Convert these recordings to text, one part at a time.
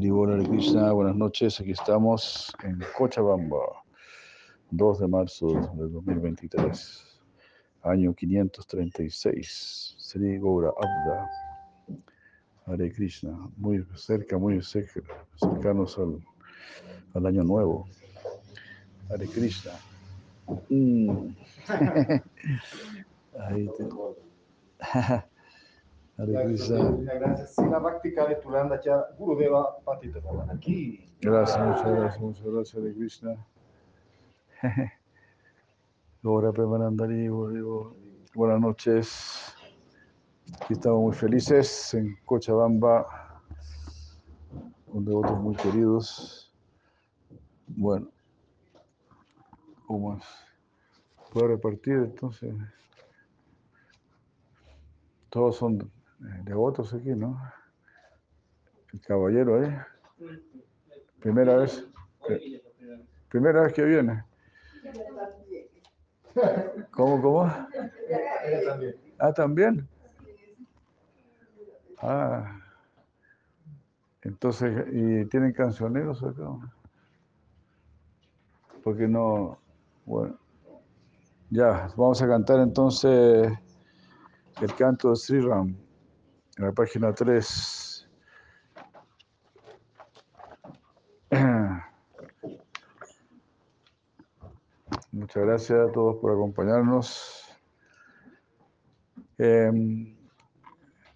De Krishna, buenas noches. Aquí estamos en Cochabamba, 2 de marzo del 2023, año 536. Sri Gaura Abda, Hare Krishna, muy cerca, muy cerca, cercanos al, año nuevo. Hare Krishna. Mm. Gracias. La práctica de Tulanda, ya Gurudeva Patita aquí. Gracias, muchas gracias, muchas gracias, Hare Krishna. Ahora Premanandari, buenas noches. Aquí estamos muy felices en Cochabamba, con devotos muy queridos. Bueno, ¿cómo es? ¿Puedo repartir entonces? Todos son devotos aquí, ¿no? El caballero, ¿eh? Primera vez. eh, Primera vez que viene. ¿Cómo, cómo? Ah, también. Ah. Entonces, ¿y tienen cancioneros acá? Porque no. Bueno. Ya, vamos a cantar entonces el canto de Sri Ram en la página 3. Muchas gracias a todos por acompañarnos. Eh,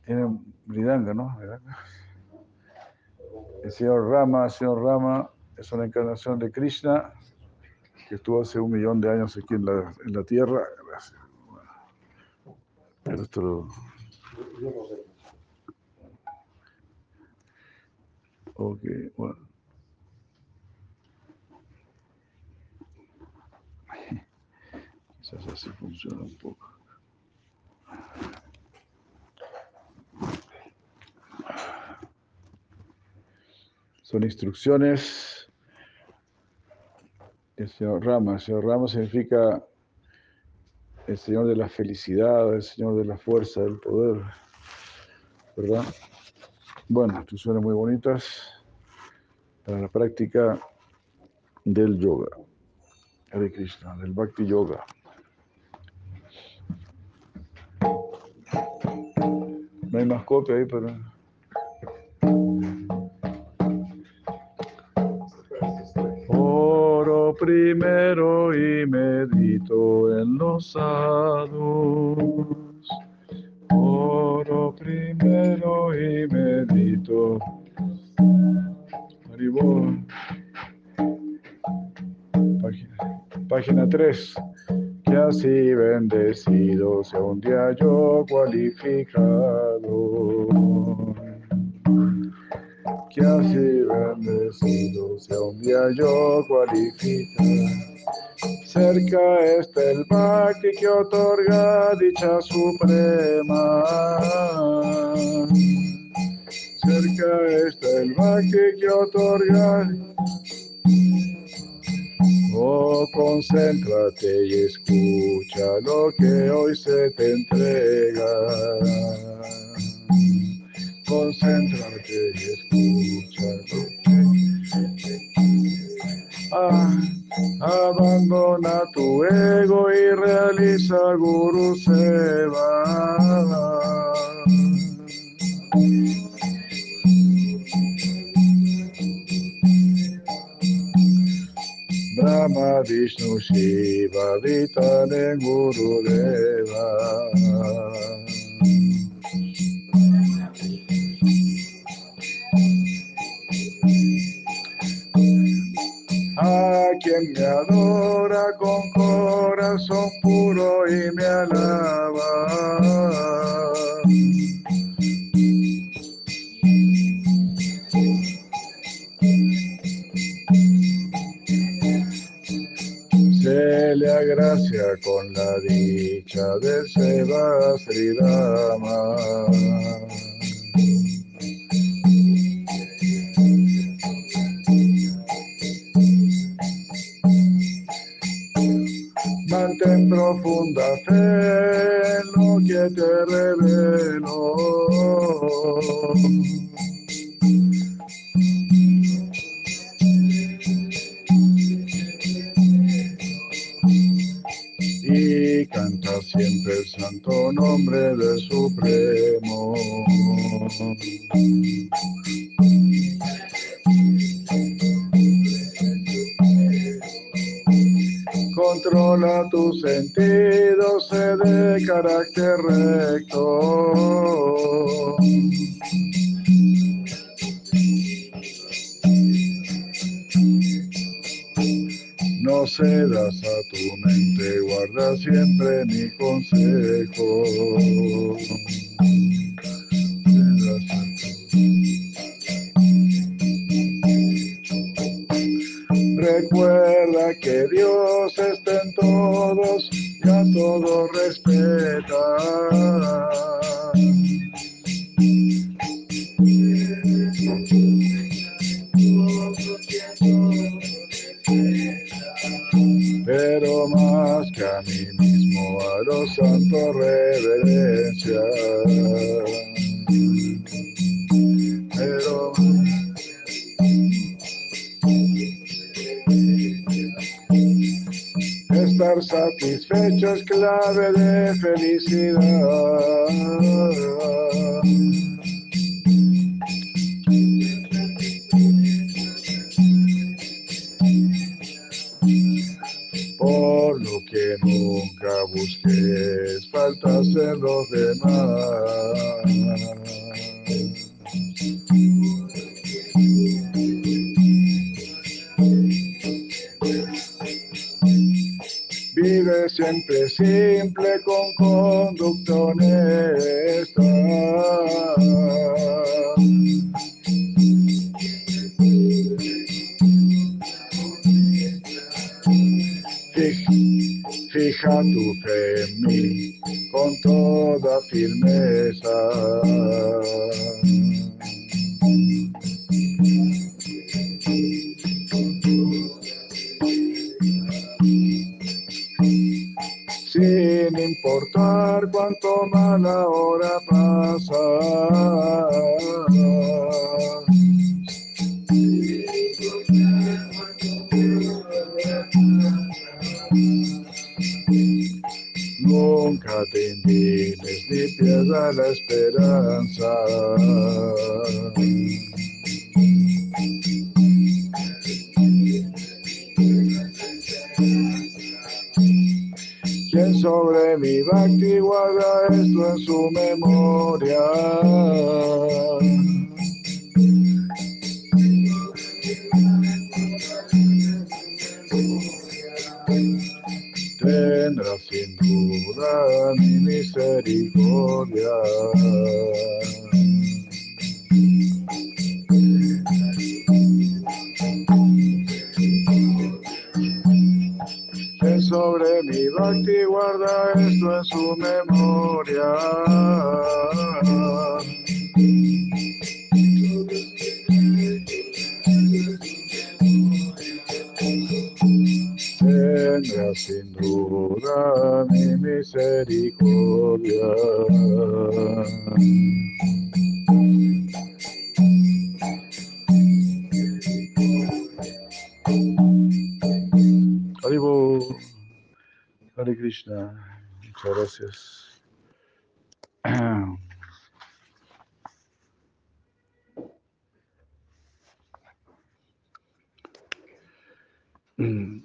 tienen Bridanga, ¿no? El señor Rama, el señor Rama es una encarnación de Krishna que estuvo hace un millón de años aquí en la, en la tierra. Gracias. Esto lo- Yo no sé. Ok, bueno. Quizás así funciona un poco. Son instrucciones del señor Rama. El señor Rama significa el señor de la felicidad, el señor de la fuerza, del poder. ¿Verdad? Bueno, instrucciones muy bonitas para la práctica del yoga, Hare Krishna, del Bhakti Yoga. No hay más copia ahí, pero. Oro primero y medito en los sadhus. Oro primero y medito. Página, página 3. Que así bendecido sea un día yo cualificado. Que así bendecido sea un día yo cualificado. Cerca está el Bhakti que otorga dicha suprema. Cerca está el Bhakti que otorga. Oh, concéntrate y escucha lo que hoy se te entrega. Concéntrate y escucha lo que Ah, abandona tu ego y realiza Guru Seva. Brahma, Vishnu, Shiva, Vitale, Guru Deva. A quien me adora con corazón puro y me alaba. Agracia con la dicha de Seva Sri Rama. Mantén profunda fe en lo que te revelo. siempre el santo nombre del Supremo. Controla tus sentidos, sé de carácter recto. No cedas a tu mente presente, guarda siempre mi consejo. Recuerda que Dios está en todo fija tu fe en mí con toda firmeza. Guru. Hare Krishna. Muchas gracias. Mm.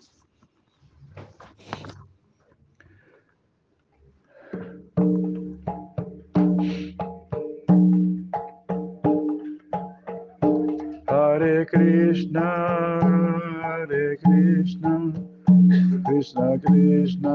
Krishna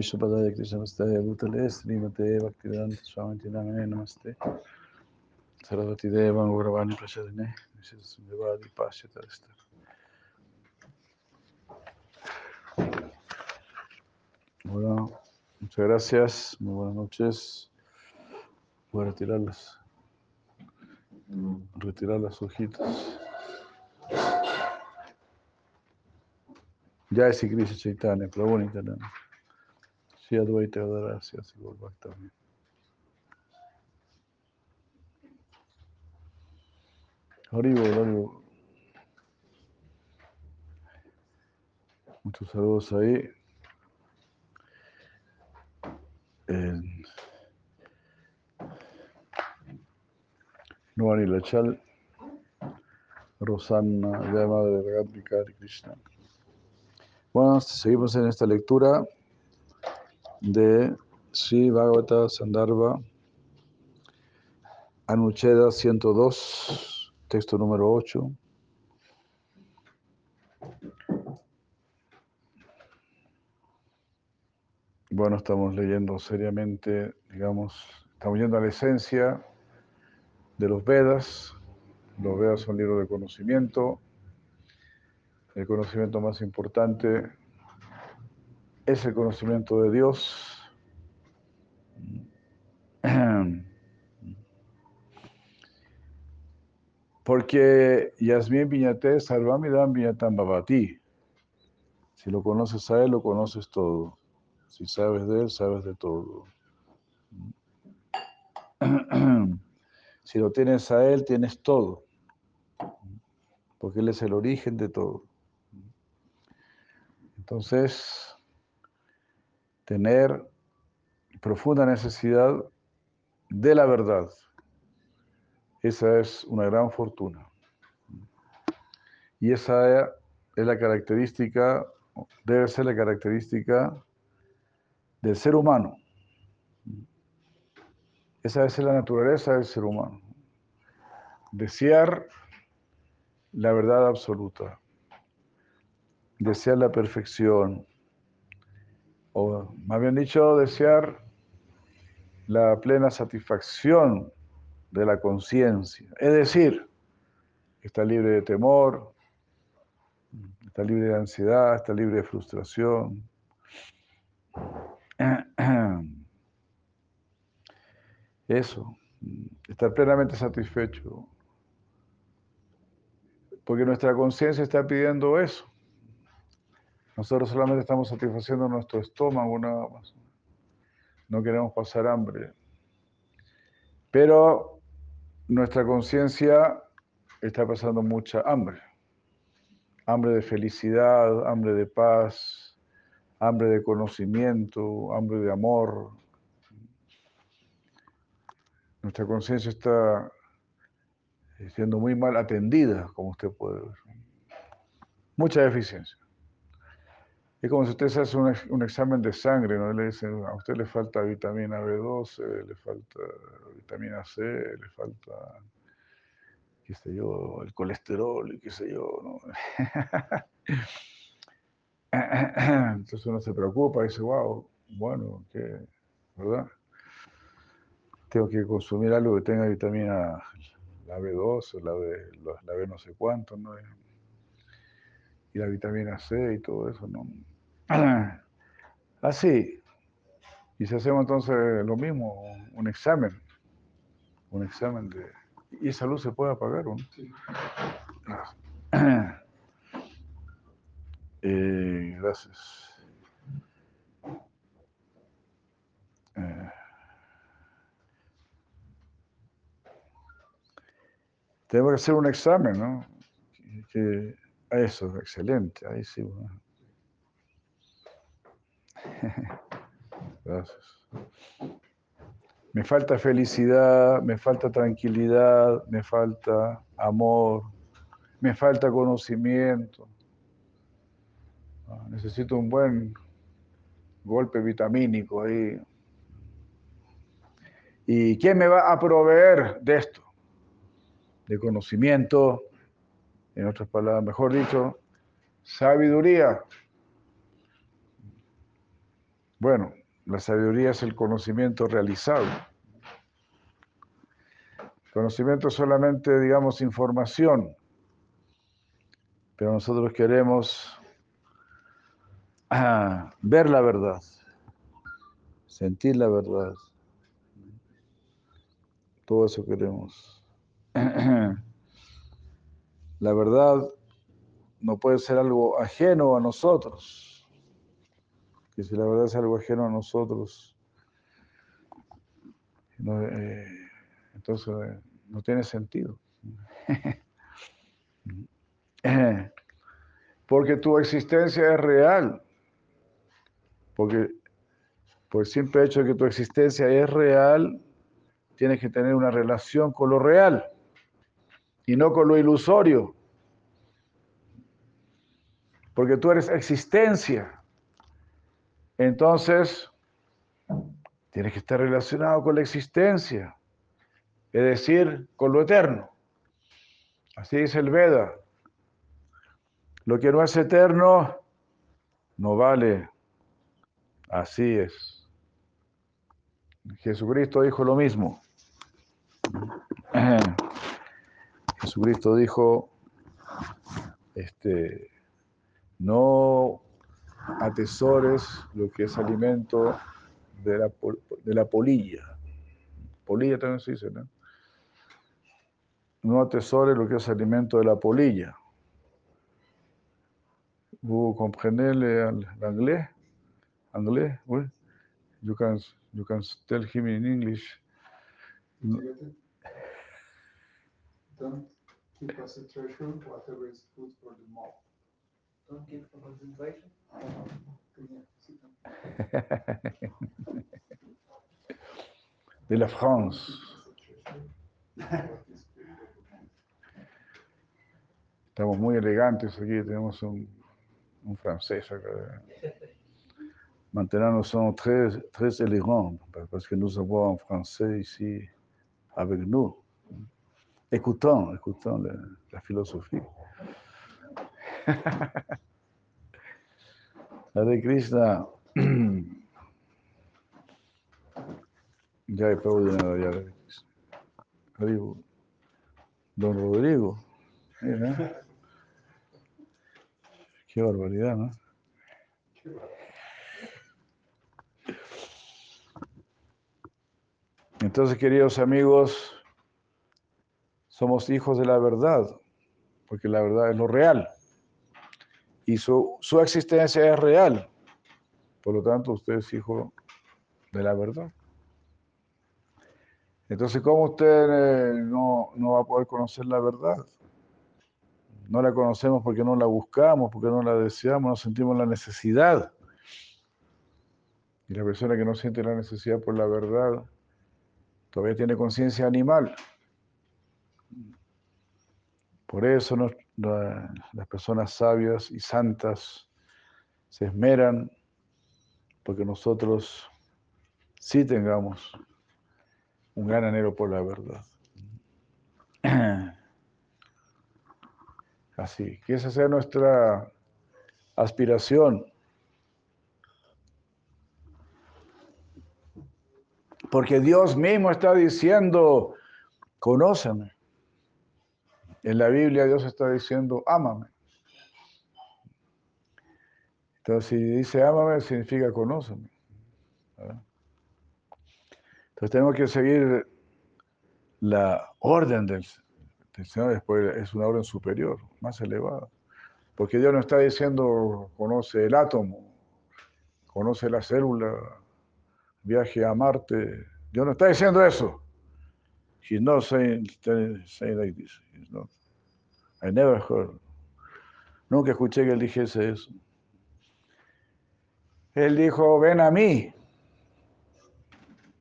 Krishna Vastaya Bhutale Srimate Bhaktivedanta Swami Namane Namaste Sarasvati Deva Gauravani Prashadine Devadi Pashyata Bueno, muchas gracias, muy buenas noches. Voy a retirarlas retirar las hojitas. Ya es Krishna Chaitanya, Prabhu. Sí, Advaita Adarasia, sí, Golbak también. Haribo, Haribo. Muchos saludos ahí. En Nuani Lachal, Rosanna, de Madre de Krishna. Bueno, seguimos en esta lectura de Sri Bhagavata Sandarbha, Anucheda 102, texto número 8. Bueno, estamos leyendo seriamente, digamos, estamos yendo a la esencia de los Vedas. Los Vedas son libros de conocimiento. El conocimiento más importante es el conocimiento de Dios. Porque Yasmin Viñate, Sarvamidam Viñatam Babati. Si lo conoces a Él, lo conoces todo. Si sabes de Él, sabes de todo. Si lo tienes a Él, tienes todo, porque Él es el origen de todo. Entonces, tener profunda necesidad de la verdad, esa es una gran fortuna. Y esa es la característica, debe ser la característica del ser humano. Esa es la naturaleza del ser humano. Desear la verdad absoluta, desear la perfección, más bien dicho, desear la plena satisfacción de la conciencia. Es decir, está libre de temor, está libre de ansiedad, está libre de frustración. Eso, estar plenamente satisfecho. Porque nuestra conciencia está pidiendo eso. Nosotros solamente estamos satisfaciendo nuestro estómago nada más. No queremos pasar hambre. Pero nuestra conciencia está pasando mucha hambre. Hambre de felicidad, hambre de paz, hambre de conocimiento, hambre de amor, nuestra conciencia está eh, siendo muy mal atendida, como usted puede ver. Mucha deficiencia. Es como si usted se hace un, examen de sangre, ¿no? Le dicen, a usted le falta vitamina B12, le falta vitamina C, le falta, qué sé yo, el colesterol y qué sé yo, ¿no? Entonces uno se preocupa y dice, wow, bueno, ¿qué? ¿verdad? tengo que consumir algo que tenga vitamina la B12, la B, la B no sé cuánto, ¿no? Y la vitamina C y todo eso, ¿no? Así. Y si hacemos entonces lo mismo, un examen, un examen de... ¿Y esa luz se puede apagar o no? Sí. Eh, gracias. Eh. Tengo que hacer un examen, ¿no? Que, eso, excelente, ahí sí. Gracias. Me falta felicidad, me falta tranquilidad, me falta amor, me falta conocimiento. Ah, necesito un buen golpe vitamínico ahí. ¿Y quién me va a proveer de esto? De conocimiento, en otras palabras, mejor dicho, sabiduría. Bueno, la sabiduría es el conocimiento realizado. Conocimiento es solamente, digamos, información, pero nosotros queremos ah, ver la verdad, sentir la verdad. Todo eso queremos. La verdad no puede ser algo ajeno a nosotros. Si la verdad es algo ajeno a nosotros, eh, entonces eh, no tiene sentido. Porque tu existencia es real. Porque por el simple hecho de que tu existencia es real, tienes que tener una relación con lo real y no con lo ilusorio. Porque tú eres existencia. Entonces, tienes que estar relacionado con la existencia, es decir, con lo eterno. Así dice el Veda. Lo que no es eterno no vale. Así es. Jesucristo dijo lo mismo. Jesucristo dijo, este, no atesores lo que es alimento de la, de la polilla. Polilla también se dice, ¿no? No atesores lo que es alimento de la polilla. ¿Vous comprenez l'anglais? Anglais, oui. You can, you can tell him in English. Don't keep us a treasure, whatever is food for the mouth. De la France. Estamos muy elegantes aquí, tenemos un, un francés acá. Maintenant, nous sommes très, élégants parce que nous avons un français ici avec nous. écoutant la, la philosophie. Hare Krishna. Ya de nada, ya. Hare Don Rodrigo. Mira. Qué barbaridad, ¿no? Entonces, queridos amigos, somos hijos de la verdad, porque la verdad es lo real. Su, existencia es real. Por lo tanto, usted es hijo de la verdad. Entonces, ¿cómo usted eh, no, no, va a poder conocer la verdad? No la conocemos porque no la buscamos, porque no la deseamos, no sentimos la necesidad. Y la persona que no siente la necesidad por la verdad todavía tiene conciencia animal. Por eso las personas sabias y santas se esmeran porque nosotros sí tengamos un gran anhelo por la verdad. Así, que esa sea nuestra aspiración. Porque Dios mismo está diciendo, conóceme. En la Biblia Dios está diciendo, ámame. Entonces, si dice ámame, significa conóceme. Entonces, tenemos que seguir la orden del, Señor, después es una orden superior, más elevada. Porque Dios no está diciendo, conoce el átomo, conoce la célula, viaje a Marte. Dios no está diciendo eso. He's not saying, saying like this. Not. I never heard. Nunca escuché que él dijese eso. Él dijo, ven a mí.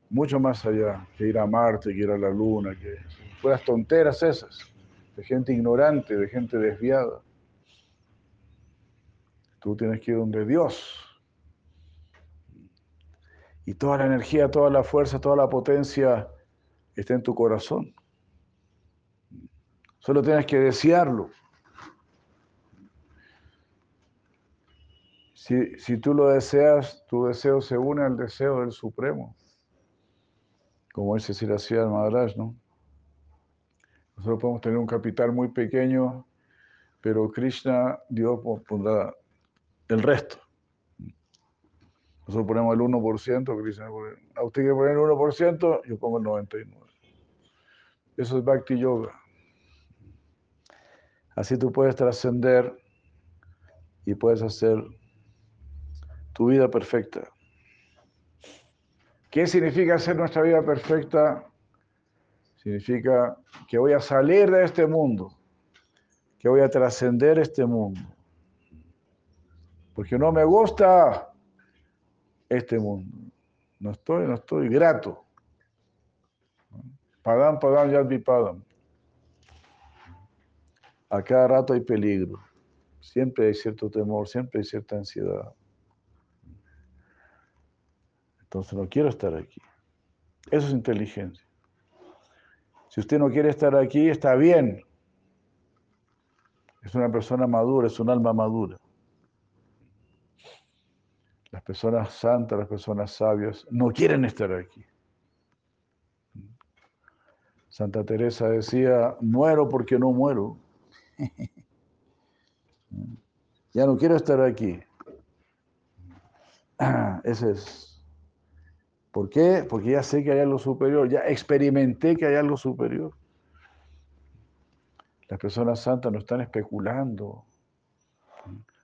Mucho más allá que ir a Marte, que ir a la Luna, que fueras tonteras esas, de gente ignorante, de gente desviada. Tú tienes que ir donde Dios. Y toda la energía, toda la fuerza, toda la potencia está en tu corazón. Solo tienes que desearlo. Si, si, tú lo deseas, tu deseo se une al deseo del Supremo. Como dice Siracía Maharaj, ¿no? Nosotros podemos tener un capital muy pequeño, pero Krishna, Dios pondrá el resto. Nosotros ponemos el 1%, Krishna a usted que poner el 1%, yo pongo el 99%. Eso es Bhakti Yoga. Así tú puedes trascender y puedes hacer tu vida perfecta. ¿Qué significa hacer nuestra vida perfecta? Significa que voy a salir de este mundo, que voy a trascender este mundo. Porque no me gusta este mundo. No estoy, no estoy grato. Padam, padam, yadvi padam. A cada rato hay peligro. Siempre hay cierto temor, siempre hay cierta ansiedad. Entonces no quiero estar aquí. Eso es inteligencia. Si usted no quiere estar aquí, está bien. Es una persona madura, es un alma madura. Las personas santas, las personas sabias, no quieren estar aquí. Santa Teresa decía, muero porque no muero. ya no quiero estar aquí. Ese es ¿Por qué? Porque ya sé que hay algo superior, ya experimenté que hay algo superior. Las personas santas no están especulando.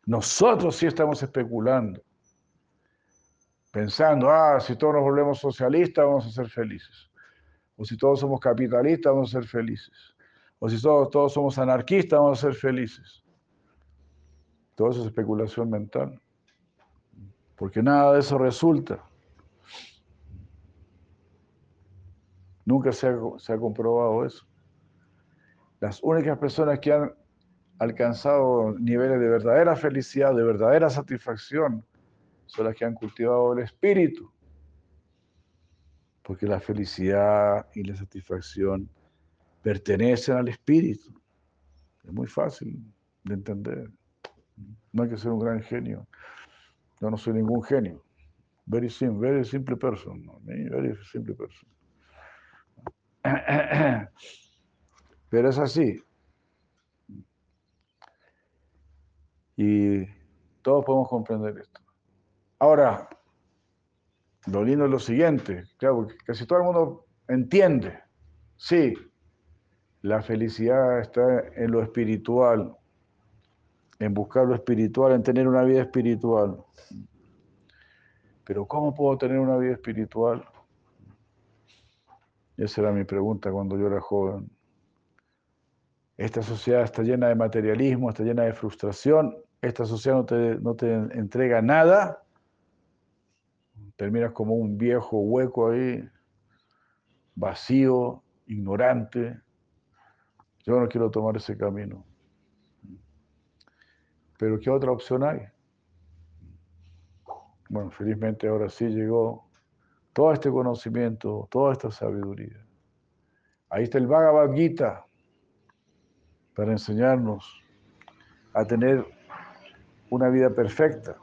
Nosotros sí estamos especulando. Pensando, ah, si todos nos volvemos socialistas, vamos a ser felices. O si todos somos capitalistas, vamos a ser felices. O si todos, todos somos anarquistas, vamos a ser felices. Todo eso es especulación mental. Porque nada de eso resulta. Nunca se ha, comprobado eso. Las únicas personas que han alcanzado niveles de verdadera felicidad, de verdadera satisfacción, son las que han cultivado el espíritu. Porque la felicidad y la satisfacción pertenecen al espíritu. Es muy fácil de entender. No hay que ser un gran genio. Yo no soy ningún genio. Very simple, very simple person. Very simple person. Pero es así. Y todos podemos comprender esto. Ahora, lo lindo es lo siguiente, claro, casi todo el mundo entiende, sí, la felicidad está en lo espiritual, en buscar lo espiritual, en tener una vida espiritual. Pero ¿cómo puedo tener una vida espiritual? Esa era mi pregunta cuando yo era joven. Esta sociedad está llena de materialismo, está llena de frustración. Esta sociedad no te, no te entrega nada. Terminas como un viejo hueco ahí, vacío, ignorante. Yo no quiero tomar ese camino. Pero ¿qué otra opción hay? Bueno, felizmente ahora sí llegó todo este conocimiento, toda esta sabiduría. Ahí está el Bhagavad Gita para enseñarnos a tener una vida perfecta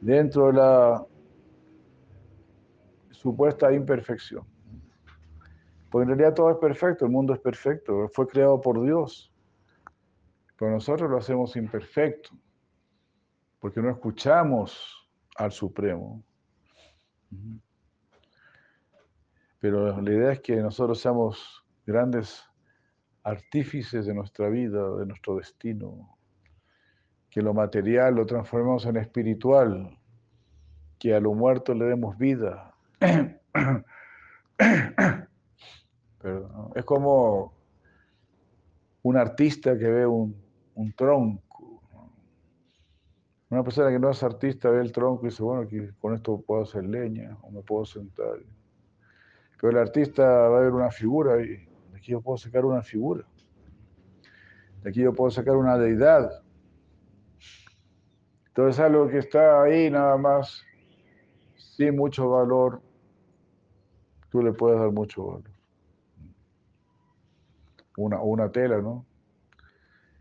dentro de la supuesta imperfección. Porque en realidad todo es perfecto, el mundo es perfecto, fue creado por Dios. Pero nosotros lo hacemos imperfecto, porque no escuchamos al Supremo. Pero la idea es que nosotros seamos grandes artífices de nuestra vida, de nuestro destino, que lo material lo transformemos en espiritual, que a lo muerto le demos vida. Es como un artista que ve un, tronco. Una persona que no es artista ve el tronco y dice, bueno, con esto puedo hacer leña o me puedo sentar. Pero el artista va a ver una figura y de aquí yo puedo sacar una figura. De aquí yo puedo sacar una deidad. Entonces algo que está ahí nada más, sin mucho valor, tú le puedes dar mucho valor. Una, una tela, ¿no?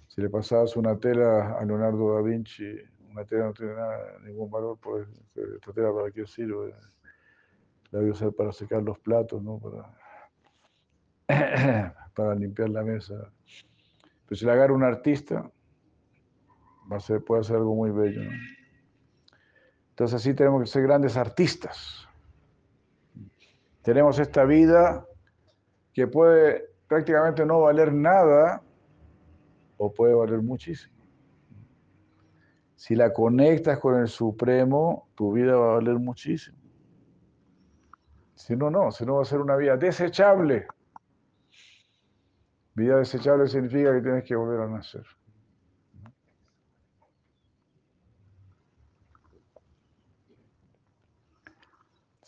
Si le pasabas una tela a Leonardo da Vinci, una tela no tiene ningún valor, pues esta tela para qué sirve la voy a usar para secar los platos, ¿no? Para, para limpiar la mesa. Pero si la agarra un artista, va a ser, puede ser algo muy bello. Entonces así tenemos que ser grandes artistas. Tenemos esta vida que puede prácticamente no valer nada o puede valer muchísimo. Si la conectas con el Supremo, tu vida va a valer muchísimo. Si no, no, si no va a ser una vida desechable. Vida desechable significa que tienes que volver a nacer.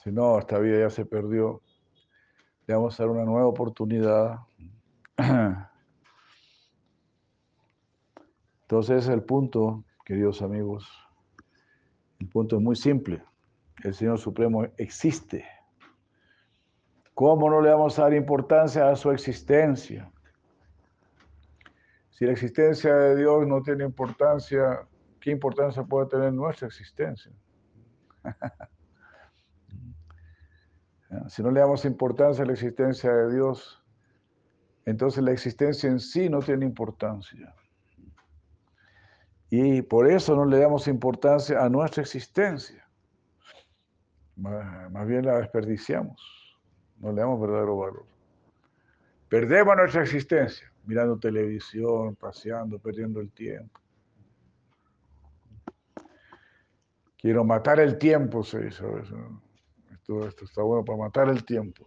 Si no, esta vida ya se perdió. Le vamos a dar una nueva oportunidad. Entonces el punto, queridos amigos. El punto es muy simple. El Señor Supremo existe. ¿Cómo no le vamos a dar importancia a su existencia? Si la existencia de Dios no tiene importancia, ¿qué importancia puede tener nuestra existencia? si no le damos importancia a la existencia de Dios, entonces la existencia en sí no tiene importancia. Y por eso no le damos importancia a nuestra existencia. Más bien la desperdiciamos no le damos verdadero valor. Perdemos nuestra existencia mirando televisión, paseando, perdiendo el tiempo. Quiero matar el tiempo, se dice Esto, esto está bueno para matar el tiempo,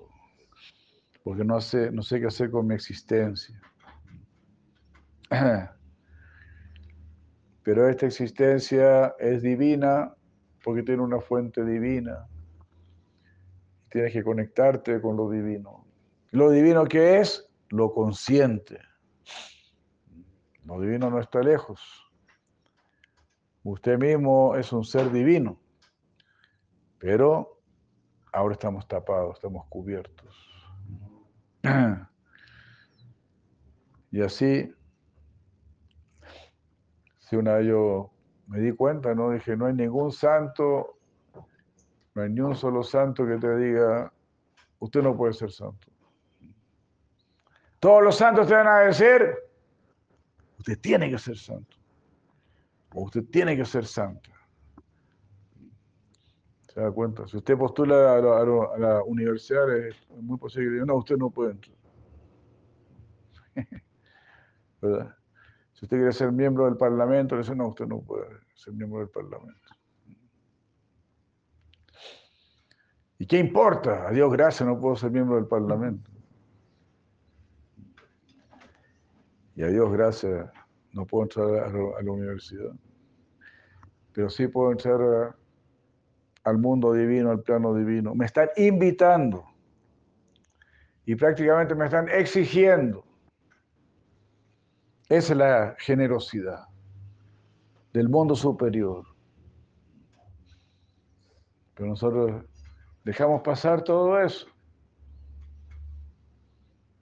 porque no sé, no sé qué hacer con mi existencia. Pero esta existencia es divina porque tiene una fuente divina. Tienes que conectarte con lo divino. Lo divino que es lo consciente. Lo divino no está lejos. Usted mismo es un ser divino, pero ahora estamos tapados, estamos cubiertos. Y así, si una vez yo me di cuenta, no dije, no hay ningún santo no hay ni un solo santo que te diga, usted no puede ser santo. Todos los santos te van a decir, usted tiene que ser santo. Usted tiene que ser santa. ¿Se da cuenta? Si usted postula a la, universidad, es muy posible que no, usted no puede entrar. ¿Verdad? Si usted quiere ser miembro del Parlamento, le dice, no, usted no puede ser miembro del Parlamento. ¿Y qué importa? A Dios gracias, no puedo ser miembro del Parlamento. Y a Dios gracias, no puedo entrar a la universidad. Pero sí puedo entrar al mundo divino, al plano divino. Me están invitando. Y prácticamente me están exigiendo. Esa es la generosidad del mundo superior. Pero nosotros Dejamos pasar todo eso.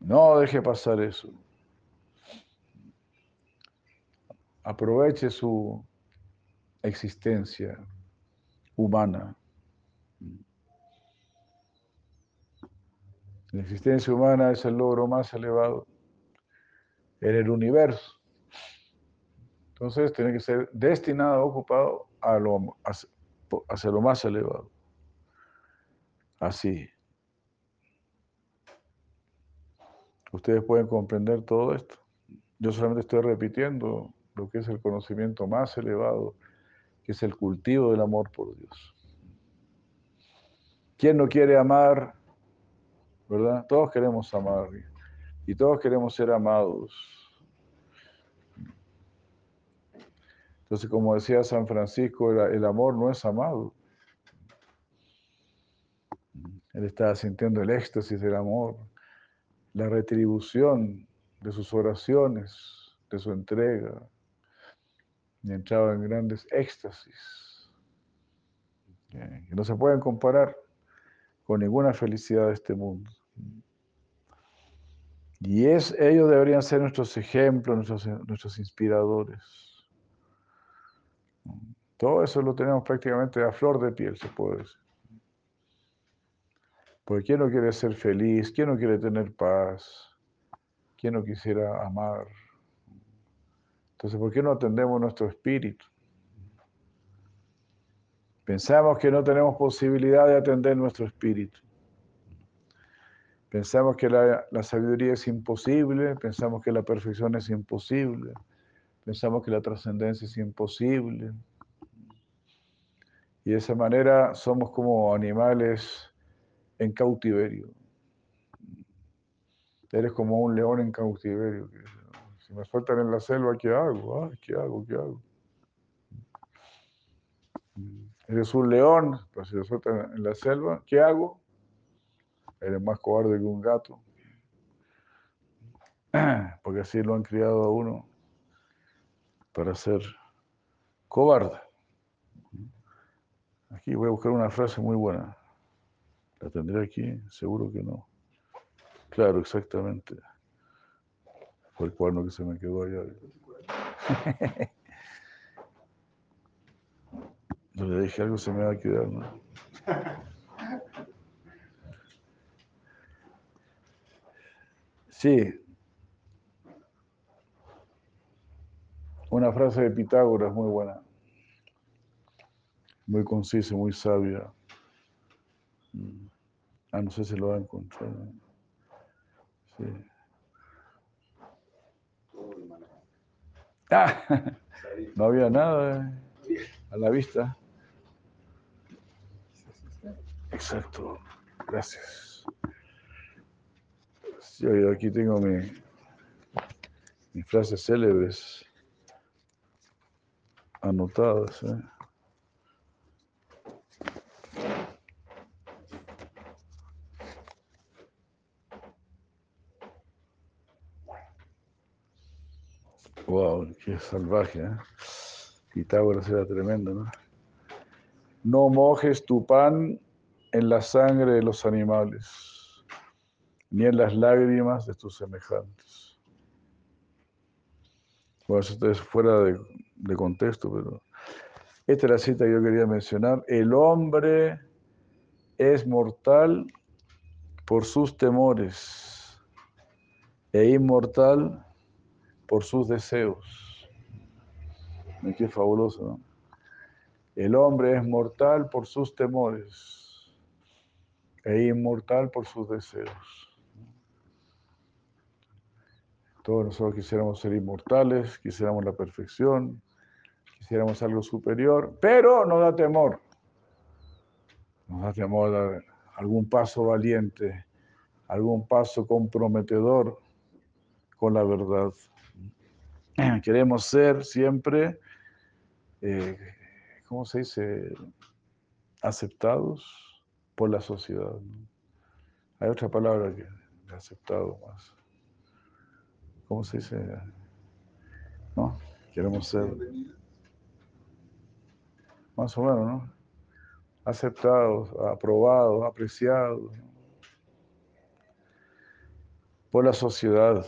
No deje pasar eso. Aproveche su existencia humana. La existencia humana es el logro más elevado en el universo. Entonces tiene que ser destinado, ocupado a lo, hacia lo más elevado. Así. Ustedes pueden comprender todo esto. Yo solamente estoy repitiendo lo que es el conocimiento más elevado, que es el cultivo del amor por Dios. ¿Quién no quiere amar? ¿Verdad? Todos queremos amar y todos queremos ser amados. Entonces, como decía San Francisco, el amor no es amado. Él estaba sintiendo el éxtasis del amor, la retribución de sus oraciones, de su entrega, y entraba en grandes éxtasis, que no se pueden comparar con ninguna felicidad de este mundo. Y es, ellos deberían ser nuestros ejemplos, nuestros, nuestros inspiradores. Todo eso lo tenemos prácticamente a flor de piel, se puede decir. Porque ¿quién no quiere ser feliz? ¿Quién no quiere tener paz? ¿Quién no quisiera amar? Entonces, ¿por qué no atendemos nuestro espíritu? Pensamos que no tenemos posibilidad de atender nuestro espíritu. Pensamos que la, sabiduría es imposible, pensamos que la perfección es imposible, pensamos que la trascendencia es imposible. Y de esa manera somos como animales en cautiverio. Eres como un león en cautiverio. Si me sueltan en la selva, ¿qué hago? ¿Qué hago? ¿Qué hago? Eres un león, pero si me sueltan en la selva, ¿qué hago? Eres más cobarde que un gato. Porque así lo han criado a uno para ser cobarde. Aquí voy a buscar una frase muy buena. ¿La tendré aquí? Seguro que no. Claro, exactamente. Fue el cuerno que se me quedó allá. Le dije algo se me va a quedar. Sí. Una frase de Pitágoras muy buena. Muy concisa, muy sabia. Mm. Ah, no sé si lo va a encontrar. Sí. Ah, no había nada eh, a la vista. Exacto. Gracias. Sí, aquí tengo mi, mis frases célebres anotadas. ¿eh? Qué salvaje, ¿eh? Pitágoras era tremendo, ¿no? No mojes tu pan en la sangre de los animales, ni en las lágrimas de tus semejantes. Bueno, eso es fuera de, de contexto, pero esta es la cita que yo quería mencionar. El hombre es mortal por sus temores e inmortal por sus deseos. Qué fabuloso, ¿no? El hombre es mortal por sus temores e inmortal por sus deseos. Todos nosotros quisiéramos ser inmortales, quisiéramos la perfección, quisiéramos algo superior, pero nos da temor. Nos da temor dar algún paso valiente, algún paso comprometedor con la verdad. Queremos ser siempre, eh, ¿cómo se dice? Aceptados por la sociedad. Hay otra palabra que aceptado más. ¿Cómo se dice? ¿No? Queremos ser más o menos, ¿no? Aceptados, aprobados, apreciados por la sociedad.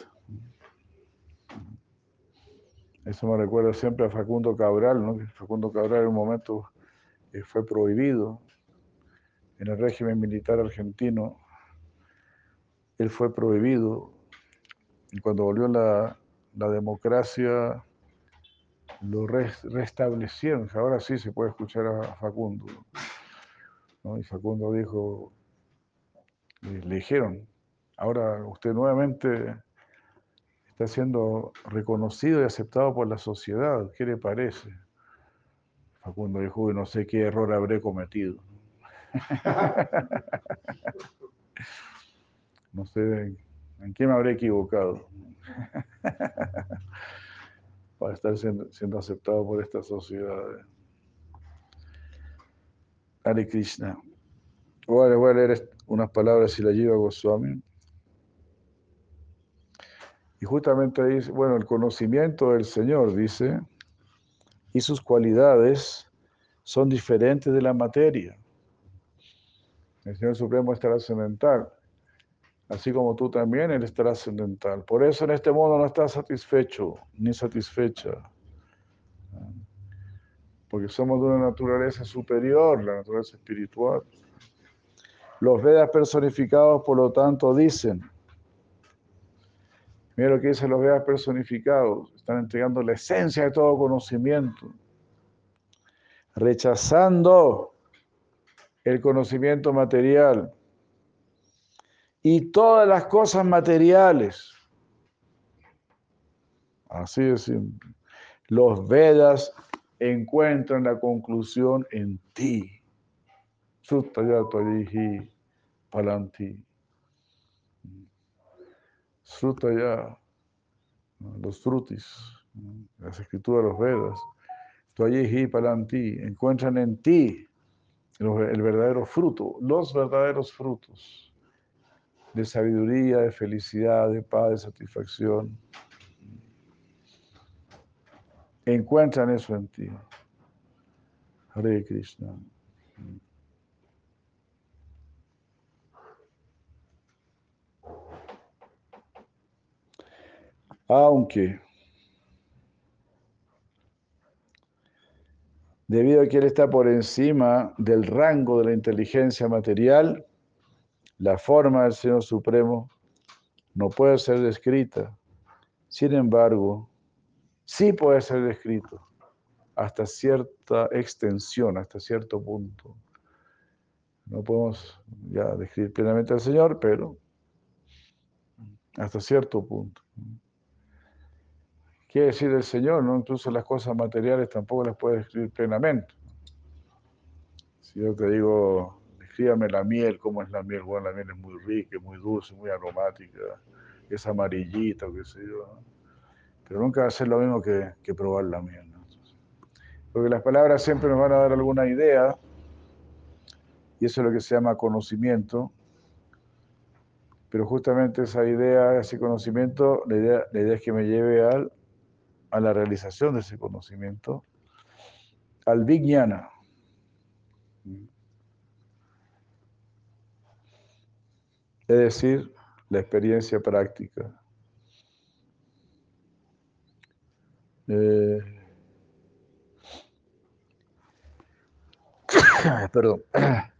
Eso me recuerda siempre a Facundo Cabral, ¿no? Facundo Cabral en un momento eh, fue prohibido en el régimen militar argentino él fue prohibido. Y cuando volvió la, la democracia, lo restablecieron. Ahora sí se puede escuchar a Facundo. Y Facundo dijo, le dijeron, ahora usted nuevamente está siendo reconocido y aceptado por la sociedad. ¿Qué le parece? Facundo dijo, no sé qué error habré cometido. no sé en qué me habré equivocado para estar siendo, aceptado por esta sociedad. Hare Krishna. Voy a, leer unas palabras y la lleva Goswami. Y justamente dice, bueno, el conocimiento del Señor, dice, y sus cualidades son diferentes de la materia. El Señor Supremo es trascendental, así como tú también, Él es trascendental. Por eso en este mundo no estás satisfecho ni satisfecha, porque somos de una naturaleza superior, la naturaleza espiritual. Los Vedas personificados, por lo tanto, dicen, mira que dicen los Vedas personificados, están entregando la esencia de todo conocimiento, rechazando el conocimiento material y todas las cosas materiales. Así es simple. Los Vedas encuentran la conclusión en ti. Sutaya Palanti. Sutaya, los frutis, las escrituras de los Vedas. Tvayihi Palanti, encuentran en ti el verdadero fruto, los verdaderos frutos de sabiduría, de felicidad, de paz, de satisfacción. Encuentran eso en ti. Hare Krishna. Aunque debido a que Él está por encima del rango de la inteligencia material, la forma del Señor Supremo no puede ser descrita. Sin embargo, sí puede ser descrito hasta cierta extensión, hasta cierto punto. No podemos ya describir plenamente al Señor, pero hasta cierto punto. Quiere decir el Señor, ¿no? Incluso las cosas materiales tampoco las puedes describir plenamente. Si yo te digo, descríbame la miel, ¿cómo es la miel? Bueno, la miel es muy rica, muy dulce, muy aromática, es amarillita, qué sé yo. Pero nunca va a ser lo mismo que, probar la miel. ¿no? Porque las palabras siempre nos van a dar alguna idea, y eso es lo que se llama conocimiento, pero justamente esa idea, ese conocimiento, la idea es que me lleve al a la realización de ese conocimiento, al Vijnana. Es decir, la experiencia práctica. Eh, perdón.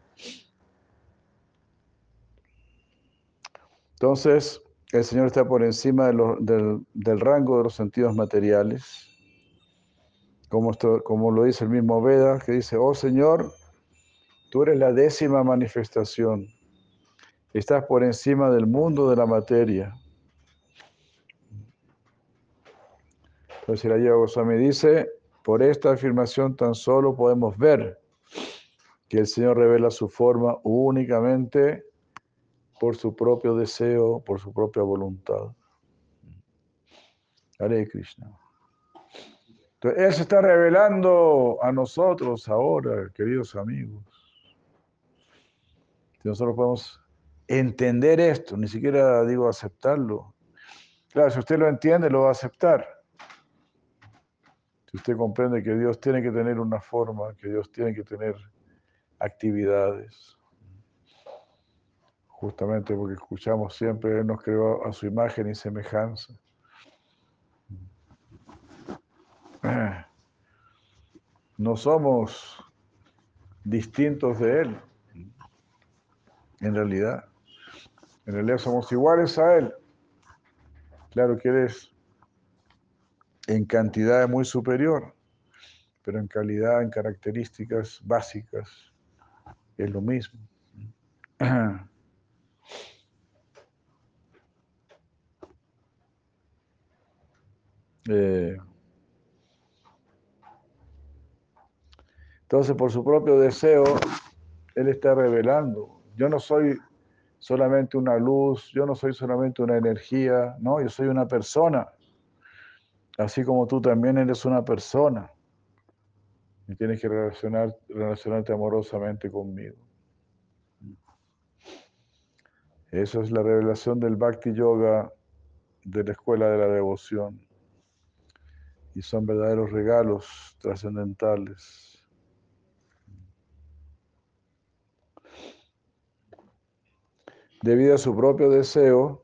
Entonces, el Señor está por encima del, rango de los sentidos materiales, como, como lo dice el mismo Veda, que dice, oh Señor, tú eres la décima manifestación, estás por encima del mundo de la materia. Entonces la Lleva Goswami dice, por esta afirmación tan solo podemos ver que el Señor revela su forma únicamente por su propio deseo, por su propia voluntad. Hare Krishna. Entonces, Él se está revelando a nosotros ahora, queridos amigos. Si nosotros podemos entender esto, ni siquiera digo aceptarlo. Claro, si usted lo entiende, lo va a aceptar. Si usted comprende que Dios tiene que tener una forma, que Dios tiene que tener actividades, justamente porque escuchamos siempre, Él nos creó a su imagen y semejanza. No somos distintos de Él, en realidad. En realidad somos iguales a Él. Claro que Él es en cantidad muy superior, pero en calidad, en características básicas, es lo mismo. Eh, entonces, por su propio deseo, Él está revelando. Yo no soy solamente una luz, yo no soy solamente una energía, no, yo soy una persona. Así como tú también eres una persona. Y tienes que relacionar, relacionarte amorosamente conmigo. Esa es la revelación del Bhakti Yoga de la escuela de la devoción. Y son verdaderos regalos trascendentales. Debido a su propio deseo,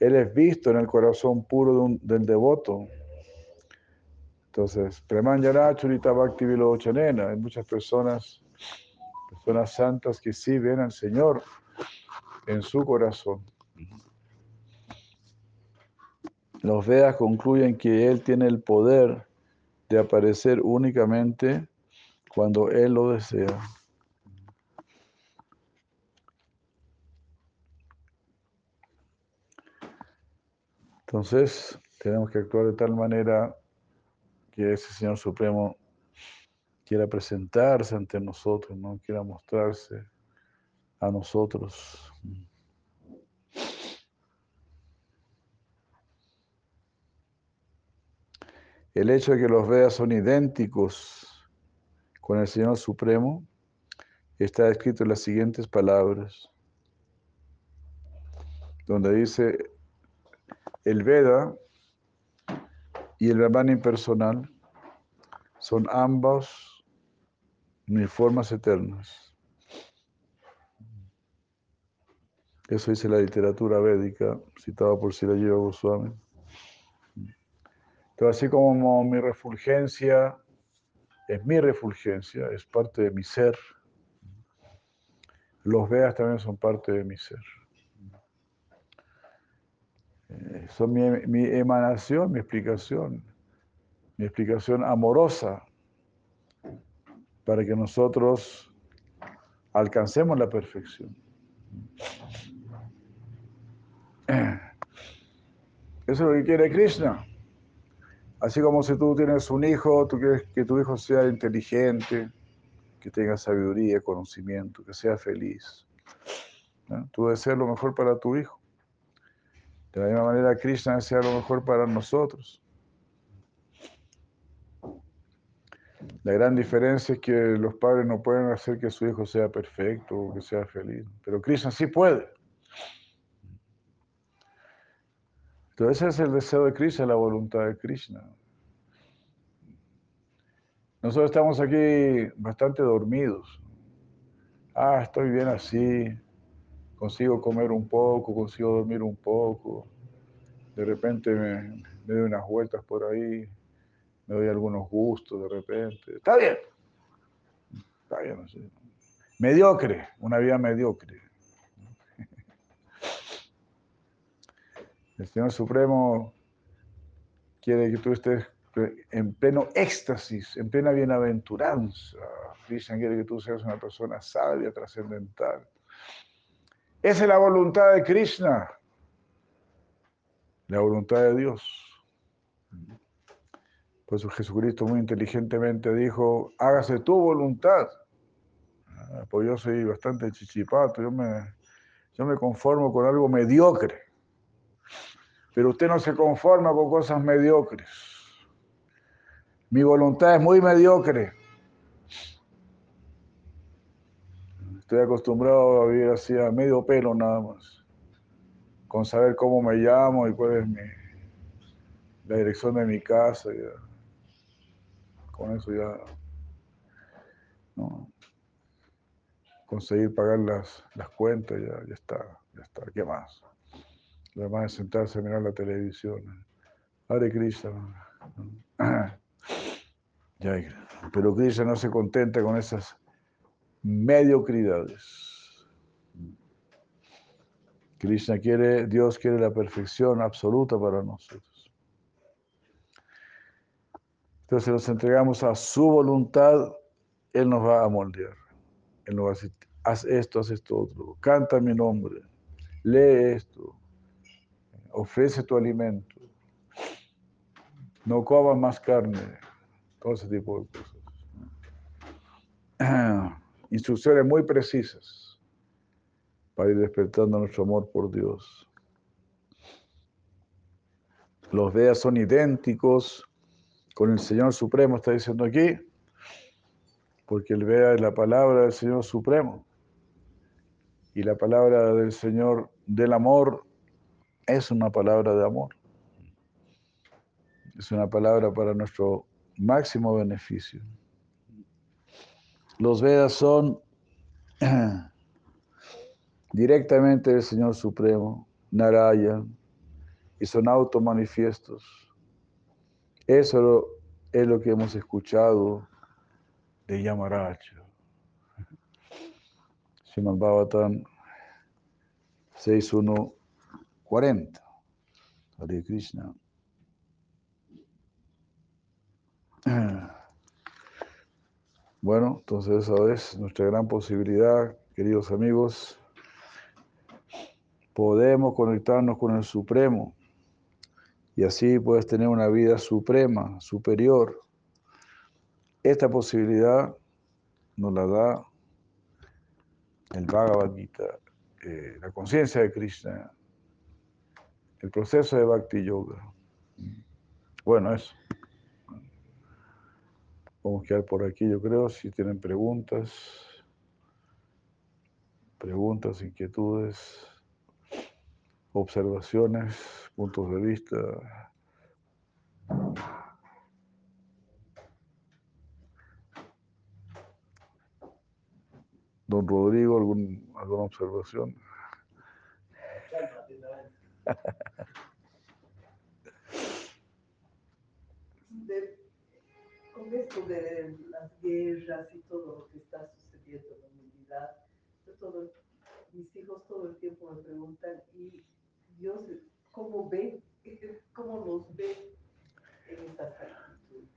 Él es visto en el corazón puro del devoto. Entonces, Premanjana Churita Bhakti Vilochanena, hay muchas personas, personas santas que sí ven al Señor en su corazón. Los Vedas concluyen que Él tiene el poder de aparecer únicamente cuando Él lo desea. Entonces, tenemos que actuar de tal manera que ese Señor Supremo quiera presentarse ante nosotros, ¿no? quiera mostrarse a nosotros. El hecho de que los Vedas son idénticos con el Señor Supremo está escrito en las siguientes palabras, donde dice, el Veda y el Brahman impersonal son ambos uniformes eternas. Eso dice la literatura védica, citada por Sirajiva Goswami. Entonces, así como mi refulgencia es mi refulgencia, es parte de mi ser, los Vedas también son parte de mi ser. Eh, son mi, emanación, mi explicación, mi explicación amorosa para que nosotros alcancemos la perfección. Eso es lo que quiere Krishna. Así como si tú tienes un hijo, tú quieres que tu hijo sea inteligente, que tenga sabiduría, conocimiento, que sea feliz. Tú deseas lo mejor para tu hijo. De la misma manera, Krishna desea lo mejor para nosotros. La gran diferencia es que los padres no pueden hacer que su hijo sea perfecto o que sea feliz, pero Krishna sí puede. Entonces ese es el deseo de Krishna, la voluntad de Krishna. Nosotros estamos aquí bastante dormidos. Ah, estoy bien así consigo comer un poco, consigo dormir un poco, de repente me, doy unas vueltas por ahí, me doy algunos gustos de repente. Está bien, está bien, así. Mediocre, una vida mediocre. El Señor Supremo quiere que tú estés en pleno éxtasis, en plena bienaventuranza. Krishna quiere que tú seas una persona sabia, trascendental. Esa es la voluntad de Krishna, la voluntad de Dios. Por eso Jesucristo muy inteligentemente dijo, hágase tu voluntad. Ah, pues yo soy bastante chichipato, yo me, yo me conformo con algo mediocre. Pero usted no se conforma con cosas mediocres. Mi voluntad es muy mediocre. Estoy acostumbrado a vivir así a medio pelo nada más. Con saber cómo me llamo y cuál es la dirección de mi casa. Con eso ya. Conseguir pagar las, las cuentas, ya, ya está, ya está. ¿Qué más? Lo demás es sentarse a mirar la televisión. Hare Krishna. Pero Krishna no se contenta con esas mediocridades. Krishna quiere, Dios quiere la perfección absoluta para nosotros. Entonces nos entregamos a su voluntad, Él nos va a moldear. Él nos va a decir, haz esto, haz esto otro, canta mi nombre, lee esto, ofrece tu alimento, no comas más carne, todo ese tipo de cosas. Instrucciones muy precisas para ir despertando nuestro amor por Dios. Los Vedas son idénticos con el Señor Supremo, está diciendo aquí, porque el Veda es la palabra del Señor Supremo. Y la palabra del Señor del amor es una palabra de amor. Es una palabra para nuestro máximo beneficio. Los Vedas son directamente del Señor Supremo, Narayan, y son automanifiestos. Eso es lo que hemos escuchado de Yamaracho. Srimad Bhagavatam 6.1 40. Hare Krishna. Bueno, entonces esa es nuestra gran posibilidad, queridos amigos. Podemos conectarnos con el Supremo y así puedes tener una vida suprema, superior. Esta posibilidad nos la da el Bhagavad Gita, eh, la conciencia de Krishna, el proceso de Bhakti Yoga. Bueno, eso. Vamos a quedar por aquí, yo creo, si tienen preguntas, preguntas, inquietudes, observaciones, puntos de vista. Don Rodrigo, ¿algún, ¿alguna observación? Con esto de las guerras y todo lo que está sucediendo en la humanidad, todo, mis hijos todo el tiempo me preguntan, ¿y Dios cómo ve? ¿Cómo nos ve en estas actitudes?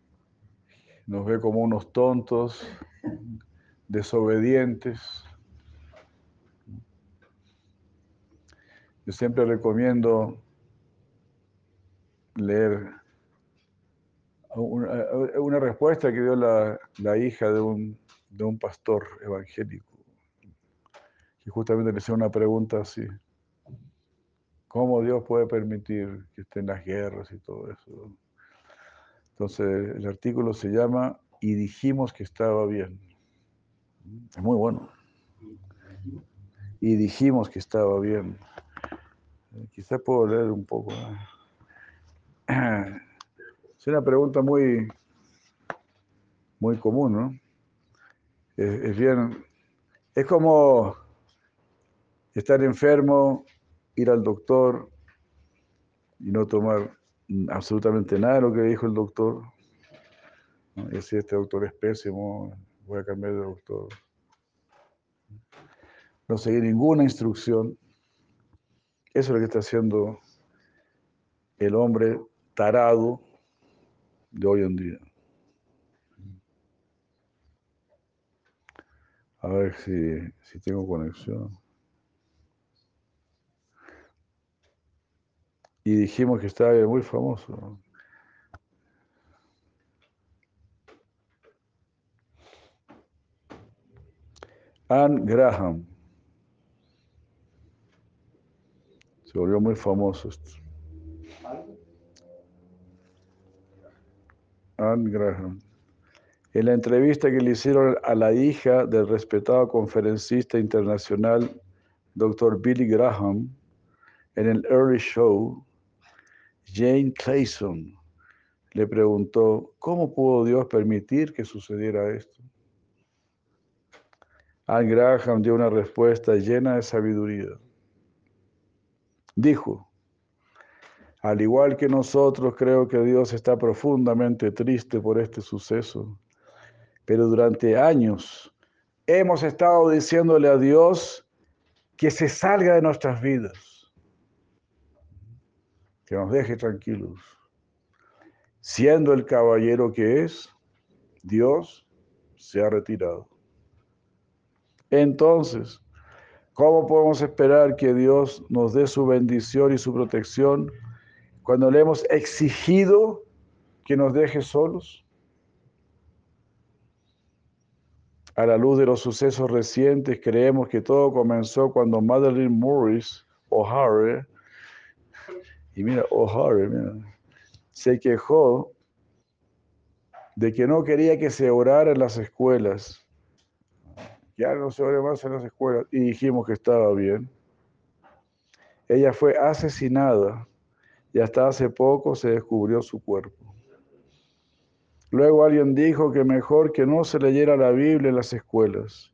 Nos ve como unos tontos, desobedientes. Yo siempre recomiendo leer una, respuesta que dio la, hija de un, de un, pastor evangélico, que justamente le hacía una pregunta así. ¿Cómo Dios puede permitir que estén las guerras y todo eso? Entonces el artículo se llama Y dijimos que estaba bien. Es muy bueno. Y dijimos que estaba bien. Quizás puedo leer un poco. Es una pregunta muy, muy común, ¿no? Es, bien, es como estar enfermo, ir al doctor y no tomar absolutamente nada de lo que dijo el doctor. Y si este doctor es pésimo, voy a cambiar de doctor. No seguir ninguna instrucción. Eso es lo que está haciendo el hombre tarado de hoy en día. A ver si, si tengo conexión. Y dijimos que estaba muy famoso. Anne Graham. Se volvió muy famoso esto. Anne Graham. En la entrevista que le hicieron a la hija del respetado conferencista internacional, Dr. Billy Graham, en el Early Show, Jane Clayson le preguntó, ¿cómo pudo Dios permitir que sucediera esto? Anne Graham dio una respuesta llena de sabiduría. Dijo, al igual que nosotros, creo que Dios está profundamente triste por este suceso. Pero durante años hemos estado diciéndole a Dios que se salga de nuestras vidas, que nos deje tranquilos. Siendo el caballero que es, Dios se ha retirado. Entonces, ¿cómo podemos esperar que Dios nos dé su bendición y su protección cuando le hemos exigido que nos deje solos? A la luz de los sucesos recientes, creemos que todo comenzó cuando Madeline Morris O'Hare, y mira, O'Hare, se quejó de que no quería que se orara en las escuelas. Ya no se ore más en las escuelas. Y dijimos que estaba bien. Ella fue asesinada y hasta hace poco se descubrió su cuerpo. Luego alguien dijo que mejor que no se leyera la Biblia en las escuelas.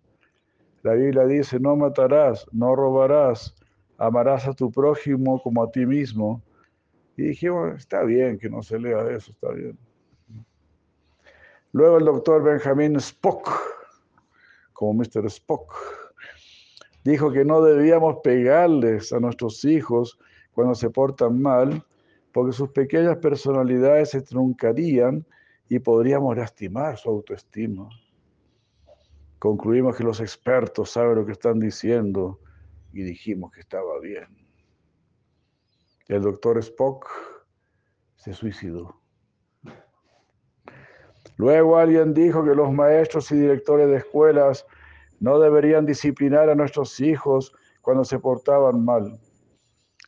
La Biblia dice, no matarás, no robarás, amarás a tu prójimo como a ti mismo. Y dije, está bien que no se lea eso, está bien. Luego el doctor Benjamin Spock, como Mr. Spock, dijo que no debíamos pegarles a nuestros hijos cuando se portan mal, porque sus pequeñas personalidades se truncarían y podríamos lastimar su autoestima. Concluimos que los expertos saben lo que están diciendo y dijimos que estaba bien. El doctor Spock se suicidó. Luego alguien dijo que los maestros y directores de escuelas no deberían disciplinar a nuestros hijos cuando se portaban mal.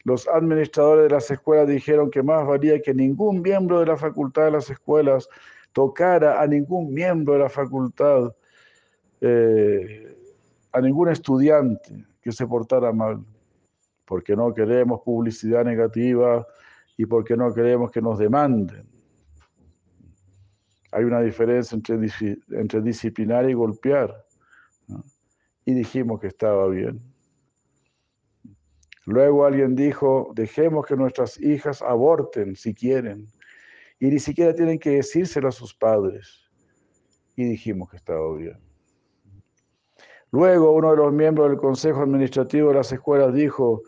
Los administradores de las escuelas dijeron que más valía que ningún miembro de la facultad de las escuelas tocara a ningún miembro de la facultad, eh, a ningún estudiante que se portara mal, porque no queremos publicidad negativa y porque no queremos que nos demanden. Hay una diferencia entre, entre disciplinar y golpear. Y dijimos que estaba bien. Luego alguien dijo, dejemos que nuestras hijas aborten si quieren. Y ni siquiera tienen que decírselo a sus padres. Y dijimos que estaba bien. Luego uno de los miembros del Consejo Administrativo de las escuelas dijo,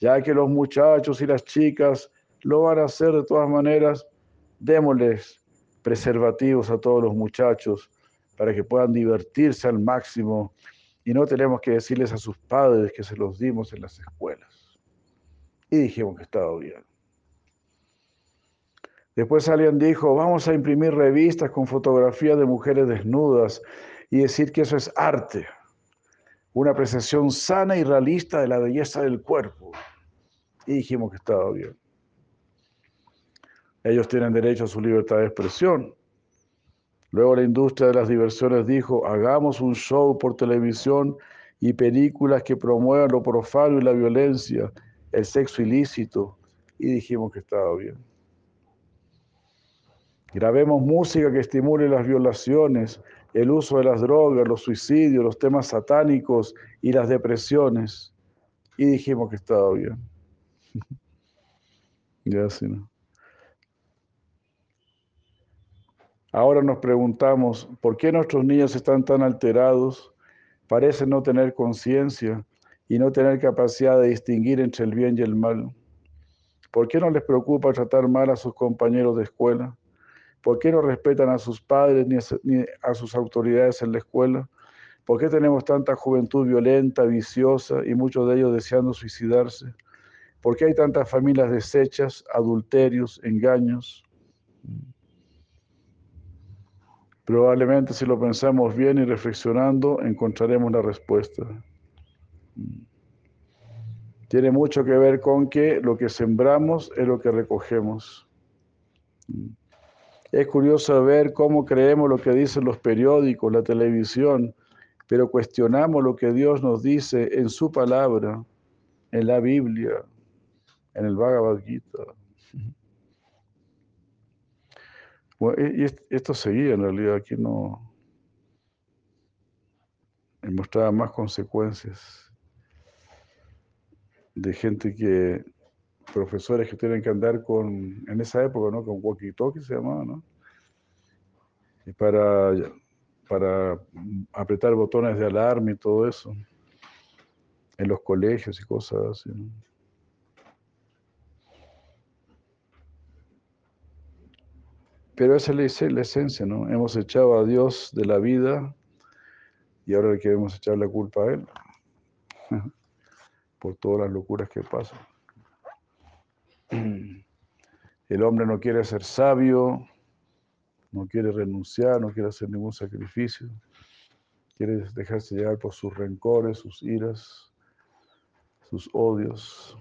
ya que los muchachos y las chicas lo van a hacer de todas maneras, démosles preservativos a todos los muchachos para que puedan divertirse al máximo y no tenemos que decirles a sus padres que se los dimos en las escuelas y dijimos que estaba bien. Después alguien dijo, vamos a imprimir revistas con fotografías de mujeres desnudas y decir que eso es arte, una apreciación sana y realista de la belleza del cuerpo. Y dijimos que estaba bien. Ellos tienen derecho a su libertad de expresión. Luego la industria de las diversiones dijo, hagamos un show por televisión y películas que promuevan lo profano y la violencia el sexo ilícito y dijimos que estaba bien. Grabemos música que estimule las violaciones, el uso de las drogas, los suicidios, los temas satánicos y las depresiones. Y dijimos que estaba bien. ya sí, ¿no? Ahora nos preguntamos, ¿por qué nuestros niños están tan alterados? Parecen no tener conciencia y no tener capacidad de distinguir entre el bien y el mal? ¿Por qué no les preocupa tratar mal a sus compañeros de escuela? ¿Por qué no respetan a sus padres ni a sus autoridades en la escuela? ¿Por qué tenemos tanta juventud violenta, viciosa y muchos de ellos deseando suicidarse? ¿Por qué hay tantas familias deshechas, adulterios, engaños? Probablemente si lo pensamos bien y reflexionando, encontraremos la respuesta. Tiene mucho que ver con que lo que sembramos es lo que recogemos. Es curioso ver cómo creemos lo que dicen los periódicos, la televisión, pero cuestionamos lo que Dios nos dice en su palabra, en la Biblia, en el Bhagavad Gita. Y esto seguía en realidad, aquí no mostraba más consecuencias de gente que, profesores que tienen que andar con, en esa época, ¿no? Con walkie-talkie se llamaba, ¿no? Y para, para apretar botones de alarma y todo eso. en los colegios y cosas así. ¿no? Pero esa es la esencia, ¿no? Hemos echado a Dios de la vida y ahora le queremos echar la culpa a Él por todas las locuras que pasan. El hombre no quiere ser sabio, no quiere renunciar, no quiere hacer ningún sacrificio, quiere dejarse llevar por sus rencores, sus iras, sus odios.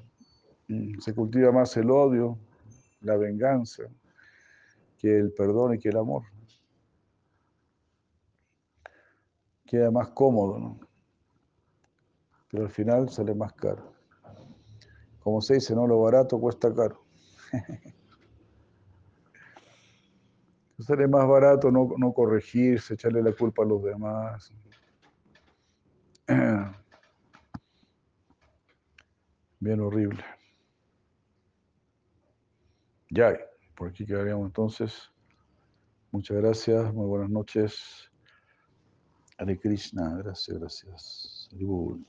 Mm, se cultiva más el odio, la venganza, que el perdón y que el amor. Queda más cómodo, ¿no? Pero al final sale más caro. Como se dice, ¿no? Lo barato cuesta caro. Sale más barato no, no corregirse, echarle la culpa a los demás. Bien horrible. Ya, por aquí quedaríamos entonces. Muchas gracias, muy buenas noches. Hare Krishna, gracias, gracias. Haribol.